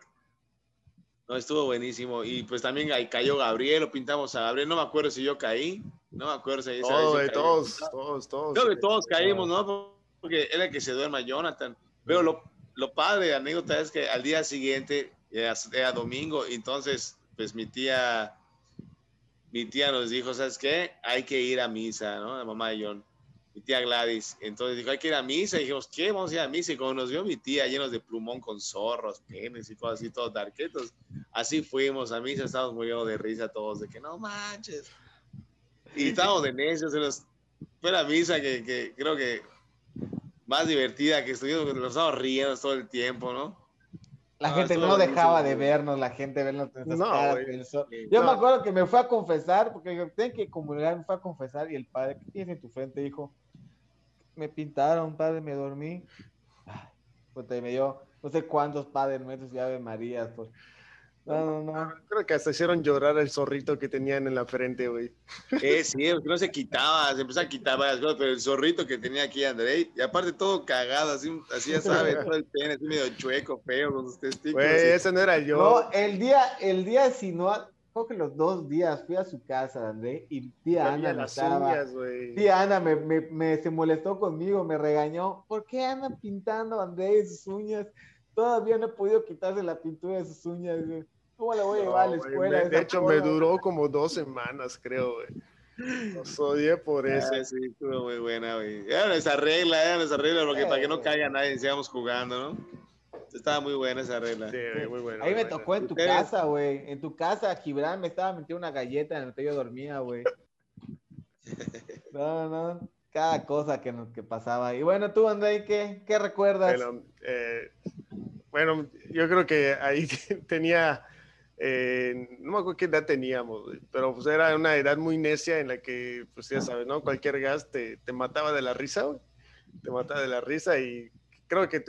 No, estuvo buenísimo. Y pues también ahí cayó Gabriel, lo pintamos a Gabriel. No me acuerdo si yo caí. No me acuerdo si todos, todos, todos. Creo que todos caímos, ¿no? Porque era el que se duerma Jonathan. Pero lo, lo padre, anécdota, es que al día siguiente, era, era domingo, entonces, pues mi tía mi tía nos dijo, ¿sabes qué? Hay que ir a misa, ¿no? La mamá de John, mi tía Gladys. Entonces dijo, hay que ir a misa. Y dijimos, ¿qué? Vamos a ir a misa. Y cuando nos vio mi tía llenos de plumón con zorros, penes y cosas así, todos darquetos, así fuimos a misa, estábamos muy de risa todos, de que no manches. Y estábamos de necios, fue la misa que, que creo que más divertida que estuvimos, nos estábamos riendo todo el tiempo, ¿no? La gente no dejaba de vernos, la gente vernos no, Yo me acuerdo que me fue a confesar, porque yo tengo que comulgar, me fue a confesar y el padre, ¿qué tienes en tu frente? Dijo, me pintaron, padre, me dormí. pues me dio no sé cuántos padres nuestros y Ave María. Pues. No, no, no. Creo que hasta hicieron llorar el zorrito que tenían en la frente, güey. Eh, sí, no se quitaba, se empezó a quitar varias cosas, pero el zorrito que tenía aquí André, y aparte todo cagado, así, así ya sabes, todo el pene, así medio chueco, feo, con sus testículos. Güey, ese no era yo. No, el día, el día, si no, creo que los dos días fui a su casa, André, y tía Ana me estaba, tía Ana me, me, me, se molestó conmigo, me regañó, ¿por qué andan pintando André sus uñas? Todavía no he podido quitarse la pintura de sus uñas, güey. ¿Cómo la voy a llevar a la escuela? de hecho, me duró como dos semanas, creo, güey. Los odié por ah, eso. sí, estuvo muy buena, güey. Era esa regla, era esa regla, porque para que no caiga nadie, sigamos jugando, ¿no? Estaba muy buena esa regla. Sí, muy buena. Ahí me tocó en tu casa, güey. En tu casa, Gibran me estaba metiendo una galleta en el que yo dormía, güey. *laughs* No, no. Cada cosa que, que pasaba. Y bueno, tú, André, ¿qué, qué recuerdas? Bueno, eh, bueno, yo creo que ahí *laughs* tenía eh, no me acuerdo qué edad teníamos, pero pues era una edad muy necia en la que, pues ya sabes, ¿no? Cualquier gas te, te mataba de la risa, Te mataba de la risa y creo que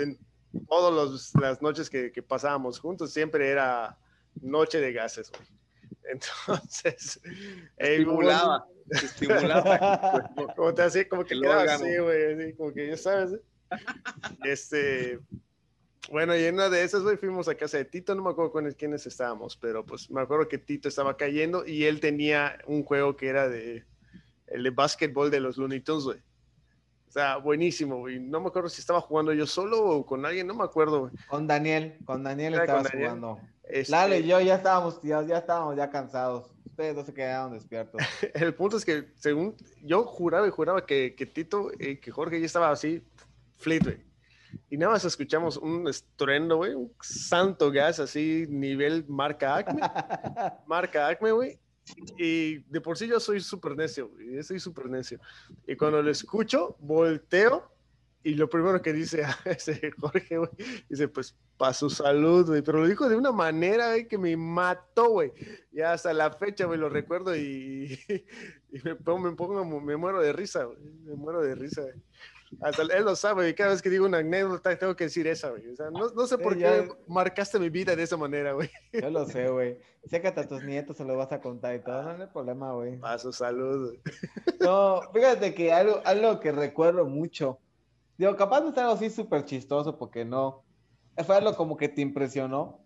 todas las noches que, que, pasábamos juntos siempre era noche de gases, güey. *laughs* Entonces, eh, Estimulaba, estimulaba. *laughs* como te hacía, como que quedaba así, güey, así, como que ya sabes. ¿eh? Este, bueno, y en una de esas, güey, fuimos a casa de Tito, no me acuerdo con quiénes estábamos, pero pues me acuerdo que Tito estaba cayendo y él tenía un juego que era de, el de básquetbol de los Looney Tunes, güey. O sea, buenísimo, güey. No me acuerdo si estaba jugando yo solo o con alguien, no me acuerdo, güey. Con Daniel, con Daniel Era con estabas Daniel. jugando. Este, Lalo y yo ya estábamos, ya, ya estábamos ya cansados. Ustedes no se quedaron despiertos. *laughs* El punto es que, según yo juraba y juraba que, que Tito, eh, que Jorge ya estaba así, flit, güey. Y nada más escuchamos un estruendo, güey, un santo gas así, nivel marca Acme. *laughs* marca Acme, güey. Y de por sí yo soy súper necio. Yo soy súper necio. Y cuando lo escucho, volteo. Y lo primero que dice a *laughs* ese Jorge, güey, dice, pues, para su salud, güey. Pero lo dijo de una manera, güey, que me mató, güey. Ya hasta la fecha, güey, lo recuerdo y, *laughs* y me, pongo, me, pongo- me muero de risa, güey. Me muero de risa, güey. Hasta él lo sabe, y cada vez que digo una anécdota tengo que decir esa, güey. O sea, no, no sé por Sí, qué ya- marcaste mi vida de esa manera, güey. Yo lo sé, *laughs* güey. Sé que hasta a tus nietos se lo vas a contar y todo. No, no hay problema, güey. A su salud. *laughs* No, fíjate que algo, algo que recuerdo mucho. Digo, capaz no es algo así súper chistoso porque no. Fue algo como que te impresionó.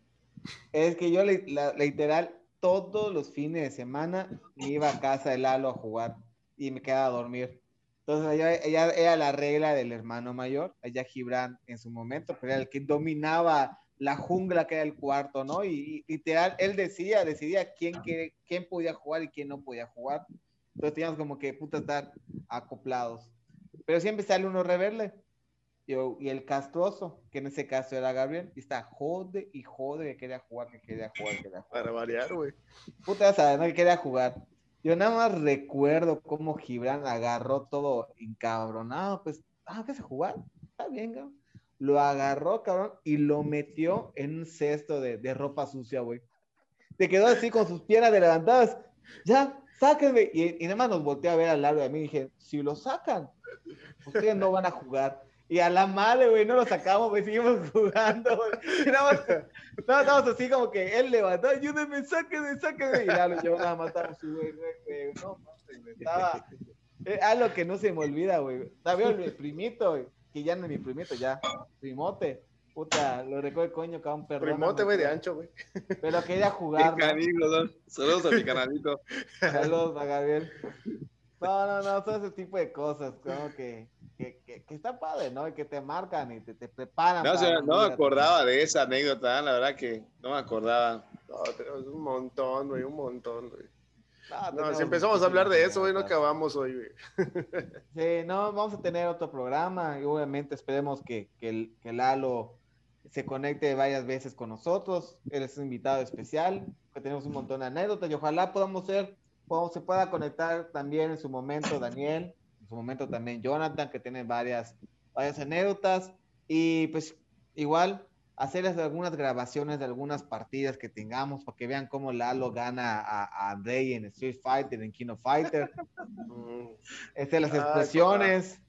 Es que yo, la- literal, todos los fines de semana me iba a casa de Lalo a jugar y me quedaba a dormir. Entonces, ella, ella era la regla del hermano mayor, allá Gibran en su momento, pero era el que dominaba la jungla que era el cuarto, ¿no? Y, y literal, él decía, decidía quién, quiere- quién podía jugar y quién no podía jugar. Entonces teníamos como que puta estar acoplados. Pero siempre sale uno rebelde. Yo, y el castroso, que en ese caso era Gabriel, y está jode y jode que quería jugar, que quería jugar, que quería jugar. Para variar, güey. Puta, ya sabes, ¿no? Que quería jugar. Yo nada más recuerdo cómo Gibran agarró todo encabronado, pues, ah, ¿qué se jugar? Está bien, cabrón. Lo agarró, cabrón, y lo metió en un cesto de, de ropa sucia, güey. Te quedó así con sus piernas levantadas. Ya, sáquenme. Y, y nada más nos volteé a ver al lado de mí y dije, si lo sacan, ustedes no van a jugar. Y a la madre, güey, no lo sacamos, güey, seguimos *laughs* jugando, güey. Y nada más, nada más estábamos así como que él levantó, ayúdenme, sáquenme, sáquenme. Y Lalo y yo nada más estábamos así, güey, güey, güey, no mames, estaba, es algo que no se me olvida, güey. Sabía el primito, güey, que ya no es mi primito, ya, primote. Puta, lo recuerdo, coño, cabrón, perdón. Primote, güey, de ancho, güey. Pero quería jugar. Saludos a mi canalito. Saludos a Gabriel. No, no, no, todo ese tipo de cosas, como que, que, que, que está padre, ¿no? Y que te marcan y te, te preparan. No, o sea, para no me vida. acordaba de esa anécdota, la verdad que no me acordaba. No, tenemos un montón, güey, un montón, güey. No, si empezamos a hablar de eso, güey, no acabamos hoy, güey. *laughs* Sí, no, vamos a tener otro programa y obviamente esperemos que, que, el, que Lalo se conecte varias veces con nosotros. Él es un invitado especial, que tenemos un montón de anécdotas y ojalá podamos ser, podamos, se pueda conectar también en su momento Daniel, en su momento también Jonathan, que tiene varias, varias anécdotas y pues igual hacerles algunas grabaciones de algunas partidas que tengamos para que vean cómo Lalo gana a, a Andrei en Street Fighter, en King of Fighter. *laughs* Este, las expresiones.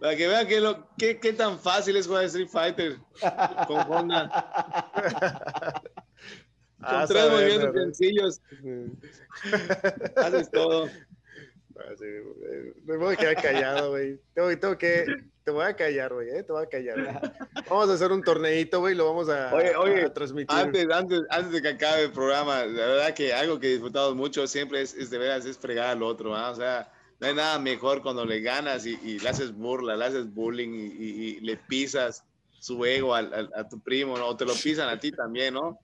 Para que vean qué, lo, qué, qué tan fácil es jugar Street Fighter con Honda. *laughs* Ah, tres movimientos sencillos, *laughs* haces todo. Ah, güey. Me voy a quedar callado, güey. Tengo, tengo que. Te voy a callar, güey, ¿eh? Te voy a callar. güey. Vamos a hacer un torneito, güey, lo vamos a, Oye, oye, a transmitir. Antes, antes, antes de que acabe el programa, la verdad que algo que disfrutamos mucho siempre es, es de veras es fregar al otro, ¿ah? O sea, no hay nada mejor cuando le ganas y, y le haces burla, le haces bullying y, y- y le pisas su ego al- al- a tu primo, ¿no? O te lo pisan a ti también, ¿no?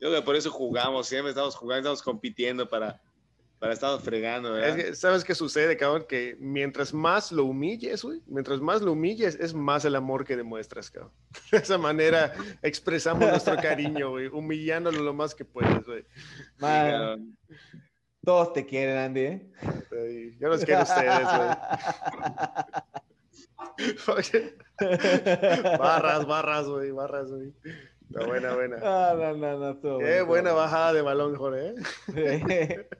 Yo creo que por eso jugamos, siempre estamos jugando, estamos compitiendo para, para estar fregando, Es ¿verdad? que, ¿Sabes qué sucede, cabrón? Que mientras más lo humilles, güey, mientras más lo humilles, es más el amor que demuestras, cabrón. *laughs* De esa manera expresamos nuestro *laughs* cariño, güey, humillándolo lo más que puedes, güey. Man, todos te quieren, Andy. ¿eh? Yo los quiero a ustedes, güey. *laughs* Barras, barras, güey, barras, güey. Está buena, buena. *laughs* Ah, no, no, no, estuvo Qué bueno, buena estuvo bajada de balón, Jorge. ¿eh? *laughs*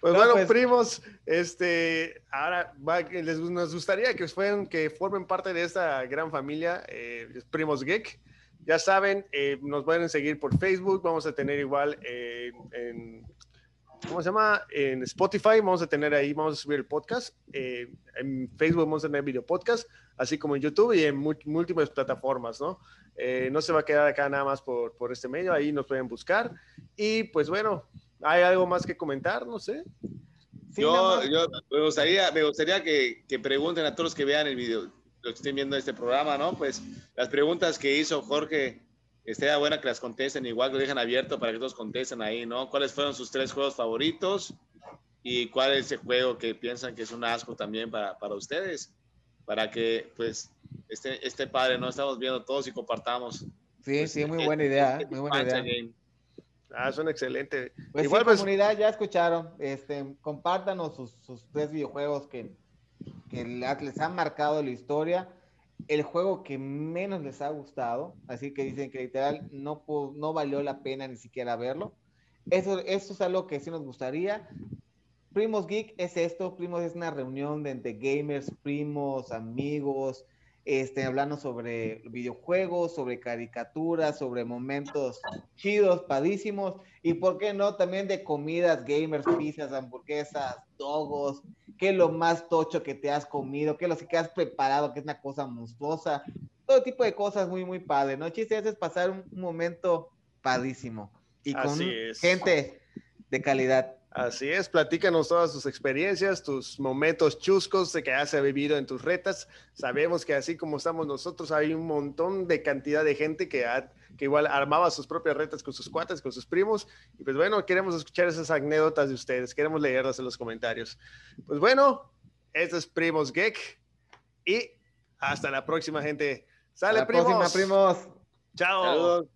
Pues No, bueno, pues- primos, este, ahora va- les, nos gustaría que fueran, que formen parte de esta gran familia, eh, primos geek. ya saben, eh, nos pueden seguir por Facebook, vamos a tener igual eh, en, ¿cómo se llama? En Spotify, vamos a tener ahí, vamos a subir el podcast. Eh, en Facebook vamos a tener video podcast, así como en YouTube y en múltiples plataformas, ¿no? no se va a quedar acá nada más por, por este medio, ahí nos pueden buscar. Y pues bueno, ¿hay algo más que comentar? No sé. yo, yo, me gustaría, me gustaría que, que, pregunten a todos los que vean el video, los que estén viendo este programa, ¿no? Pues las preguntas que hizo Jorge estaría buena que las contesten, igual que lo dejen abierto para que todos contesten ahí, ¿no? ¿Cuáles fueron sus tres juegos favoritos? ¿Y cuál es el juego que piensan que es un asco también para, para ustedes? Para que, pues, este, este padre, ¿no? Estamos viendo todos y compartamos. Sí, sí, muy buena idea, muy buena idea. Ah, son excelentes. Pues Igual, pues, comunidad, ya escucharon. Este, compártanos sus, sus tres videojuegos que, que les han marcado la historia el juego que menos les ha gustado, así que dicen que literal no, no valió la pena ni siquiera verlo. Eso, eso es algo que sí nos gustaría. Primos Geek es esto, Primos es una reunión de, de gamers, primos, amigos, este, hablando sobre videojuegos, sobre caricaturas, sobre momentos chidos, padísimos, y por qué no, también de comidas, gamers, pizzas, hamburguesas, dogos, qué es lo más tocho que te has comido, qué es lo que has preparado, que es una cosa monstruosa, todo tipo de cosas muy, muy padre, ¿no? El chiste es pasar un, momento padísimo y con gente de calidad. Así es, platícanos todas tus experiencias, tus momentos chuscos de que has vivido en tus retas. Sabemos que así como estamos nosotros, hay un montón de cantidad de gente que, que igual armaba sus propias retas con sus cuates, con sus primos. Y pues bueno, queremos escuchar esas anécdotas de ustedes, queremos leerlas en los comentarios. Pues bueno, esto es Primos Geek y hasta la próxima, gente. Sale, primos. primos. Chao.